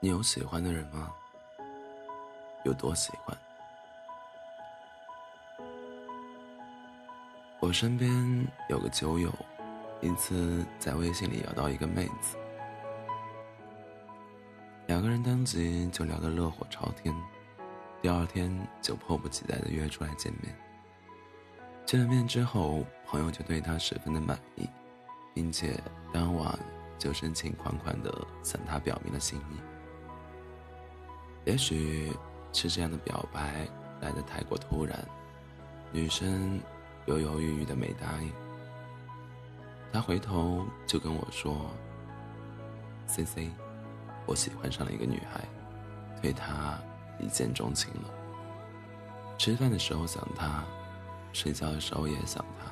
你有喜欢的人吗？有多喜欢？我身边有个酒友，一次在微信里聊到一个妹子，两个人当即就聊得热火朝天，第二天就迫不及待的约出来见面。见了面之后，朋友就对他十分的满意，并且当晚就深情款款的向他表明了心意。也许是这样的表白来得太过突然，女生犹犹豫豫的没答应。他回头就跟我说：“C C，我喜欢上了一个女孩，对她一见钟情了。吃饭的时候想她，睡觉的时候也想她，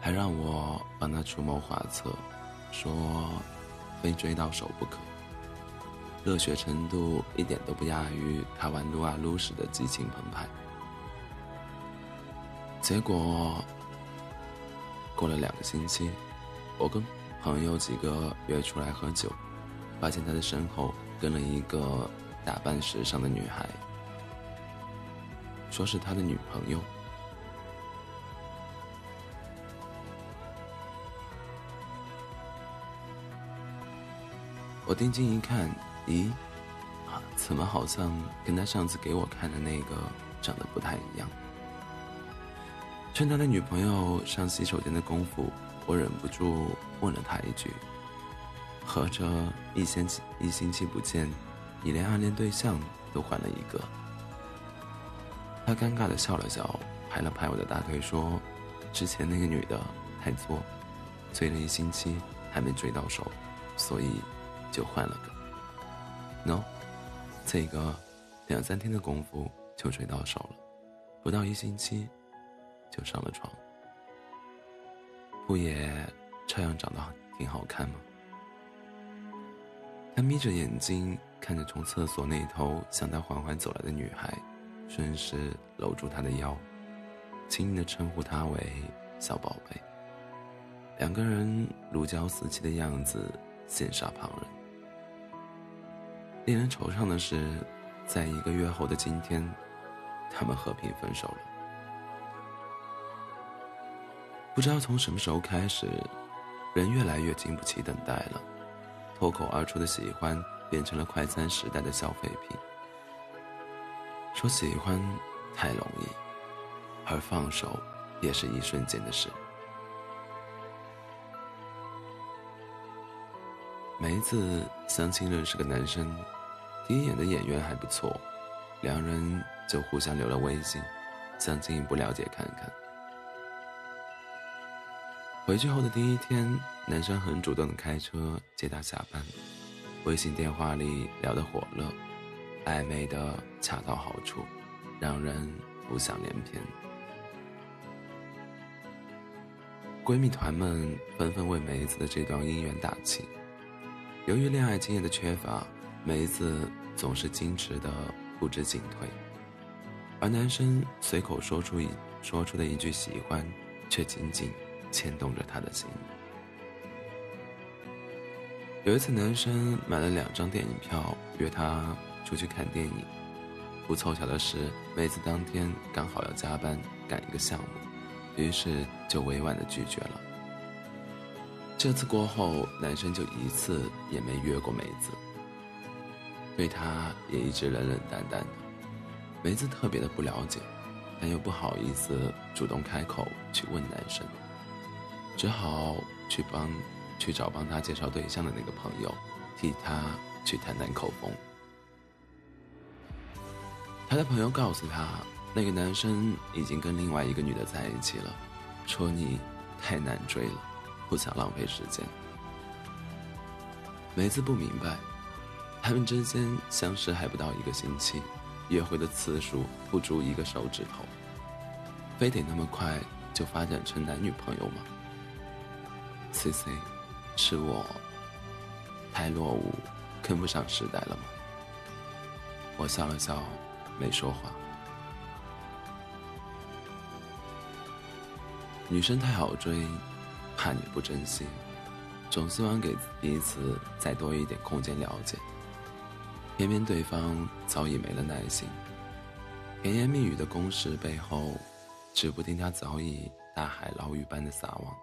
还让我帮她出谋划策，说非追到手不可。”热血程度一点都不亚于他玩撸啊撸时的激情澎湃。结果过了两个星期，我跟朋友几个约出来喝酒，发现他的身后跟了一个打扮时尚的女孩，说是他的女朋友。我定睛一看。咦，怎么好像跟他上次给我看的那个长得不太一样？趁他的女朋友上洗手间的功夫，我忍不住问了他一句：“合着一星期一星期不见，你连暗恋对象都换了一个？”他尴尬的笑了笑，拍了拍我的大腿说：“之前那个女的太作，追了一星期还没追到手，所以就换了个。” no，这个两三天的功夫就追到手了，不到一星期就上了床，不也照样长得挺好看吗？他眯着眼睛看着从厕所那头向他缓缓走来的女孩，顺势搂住她的腰，轻易的称呼她为小宝贝。两个人如胶似漆的样子羡煞旁人。令人惆怅的是，在一个月后的今天，他们和平分手了。不知道从什么时候开始，人越来越经不起等待了，脱口而出的喜欢变成了快餐时代的消费品。说喜欢太容易，而放手也是一瞬间的事。每一次相亲认识个男生。第一眼的演员还不错，两人就互相留了微信，想进一步了解看看。回去后的第一天，男生很主动的开车接她下班，微信电话里聊得火热，暧昧的恰到好处，让人浮想联翩。闺蜜团们纷纷为梅子的这段姻缘打气，由于恋爱经验的缺乏。梅子总是矜持的不知进退，而男生随口说出一说出的一句喜欢，却紧紧牵动着她的心。有一次，男生买了两张电影票，约她出去看电影。不凑巧的是，梅子当天刚好要加班赶一个项目，于是就委婉的拒绝了。这次过后，男生就一次也没约过梅子。对他也一直冷冷淡淡的，梅子特别的不了解，但又不好意思主动开口去问男生，只好去帮去找帮他介绍对象的那个朋友，替他去谈谈口风。他的朋友告诉他，那个男生已经跟另外一个女的在一起了，说你太难追了，不想浪费时间。梅子不明白。他们之间相识还不到一个星期，约会的次数不足一个手指头，非得那么快就发展成男女朋友吗？C C，是我太落伍，跟不上时代了吗？我笑了笑，没说话。女生太好追，怕你不珍惜，总希望给彼此再多一点空间了解。偏偏对方早已没了耐心。甜言蜜语的攻势背后，指不定他早已大海捞鱼般的撒网。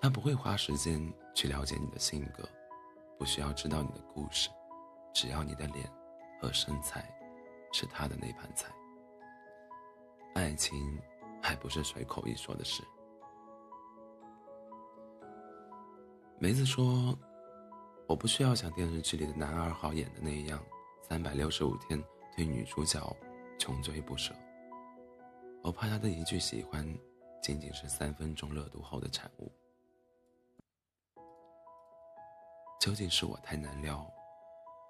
他不会花时间去了解你的性格，不需要知道你的故事，只要你的脸和身材是他的那盘菜。爱情还不是随口一说的事。梅子说：“我不需要像电视剧里的男二号演的那样，三百六十五天对女主角穷追不舍。我怕他的一句喜欢，仅仅是三分钟热度后的产物。究竟是我太难撩，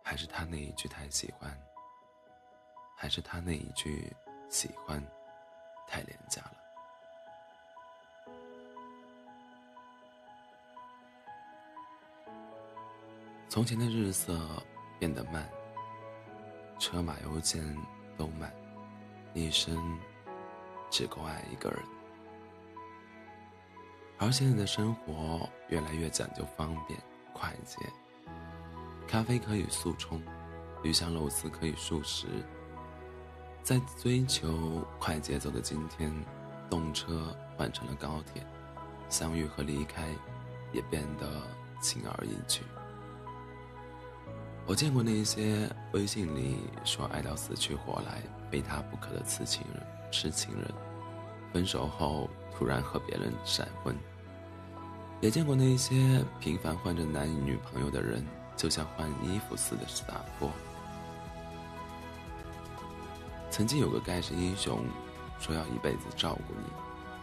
还是他那一句太喜欢，还是他那一句喜欢从前的日色变得慢，车马邮件都慢，一生只够爱一个人。而现在的生活越来越讲究方便快捷，咖啡可以速冲，鱼香肉丝可以速食。在追求快节奏的今天，动车换成了高铁，相遇和离开也变得轻而易举。我见过那些微信里说爱到死去活来、非他不可的痴情人、痴情人，分手后突然和别人闪婚；也见过那些频繁换着男女朋友的人，就像换衣服似的洒脱。曾经有个盖世英雄，说要一辈子照顾你，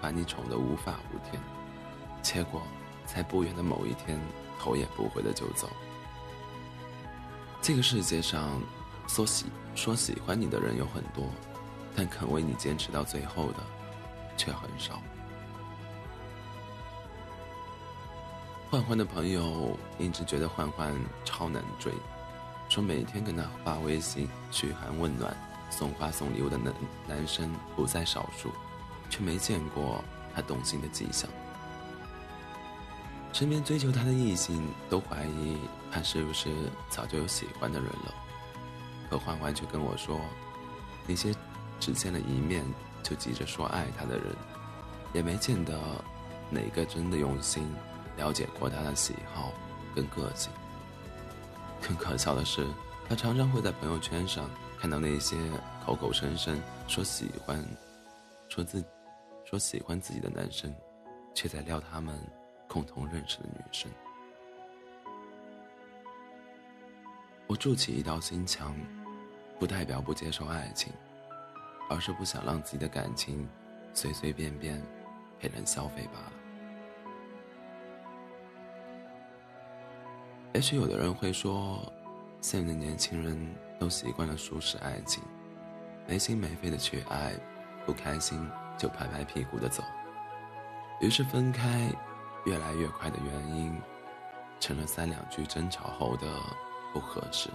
把你宠得无法无天，结果在不远的某一天，头也不回的就走。这个世界上，说喜说喜欢你的人有很多，但肯为你坚持到最后的，却很少。焕焕的朋友一直觉得焕焕超难追，说每天跟他发微信嘘寒问暖、送花送礼物的男男生不在少数，却没见过他动心的迹象。身边追求他的异性都怀疑他是不是早就有喜欢的人了，可欢欢却跟我说，那些只见了一面就急着说爱他的人，也没见得哪个真的用心了解过他的喜好跟个性。更可笑的是，他常常会在朋友圈上看到那些口口声声说喜欢、说自、说喜欢自己的男生，却在撩他们。共同认识的女生，我筑起一道心墙，不代表不接受爱情，而是不想让自己的感情随随便便被人消费罢了。也许有的人会说，现在的年轻人都习惯了舒适爱情，没心没肺的去爱，不开心就拍拍屁股的走，于是分开。越来越快的原因，成了三两句争吵后的不合适。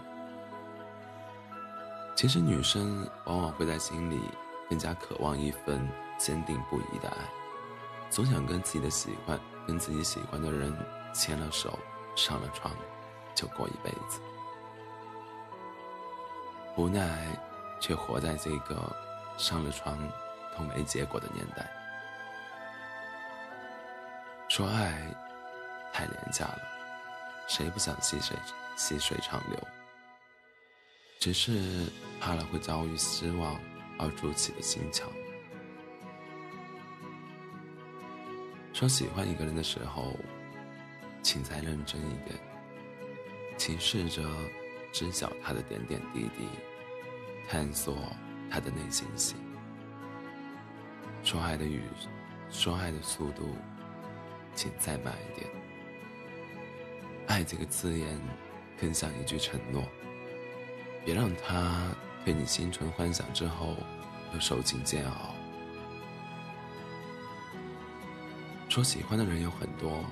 其实女生往往会在心里更加渴望一份坚定不移的爱，总想跟自己的喜欢、跟自己喜欢的人牵了手、上了床，就过一辈子。无奈，却活在这个上了床都没结果的年代。说爱太廉价了，谁不想细水细水长流？只是怕了会遭遇失望而筑起的心墙。说喜欢一个人的时候，请再认真一点，请试着知晓他的点点滴滴，探索他的内心戏。说爱的语，说爱的速度。请再慢一点。爱这个字眼，更像一句承诺。别让他对你心存幻想之后，又受尽煎熬。说喜欢的人有很多，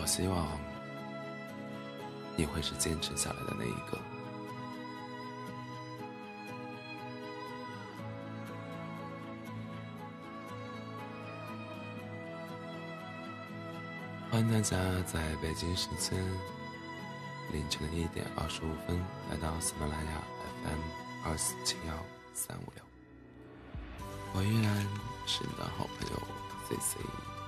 我希望你会是坚持下来的那一个。欢迎大家在北京时间凌晨的一点二十五分来到喜马拉雅 FM 二四七幺三五六。我依然是你的好朋友 C C。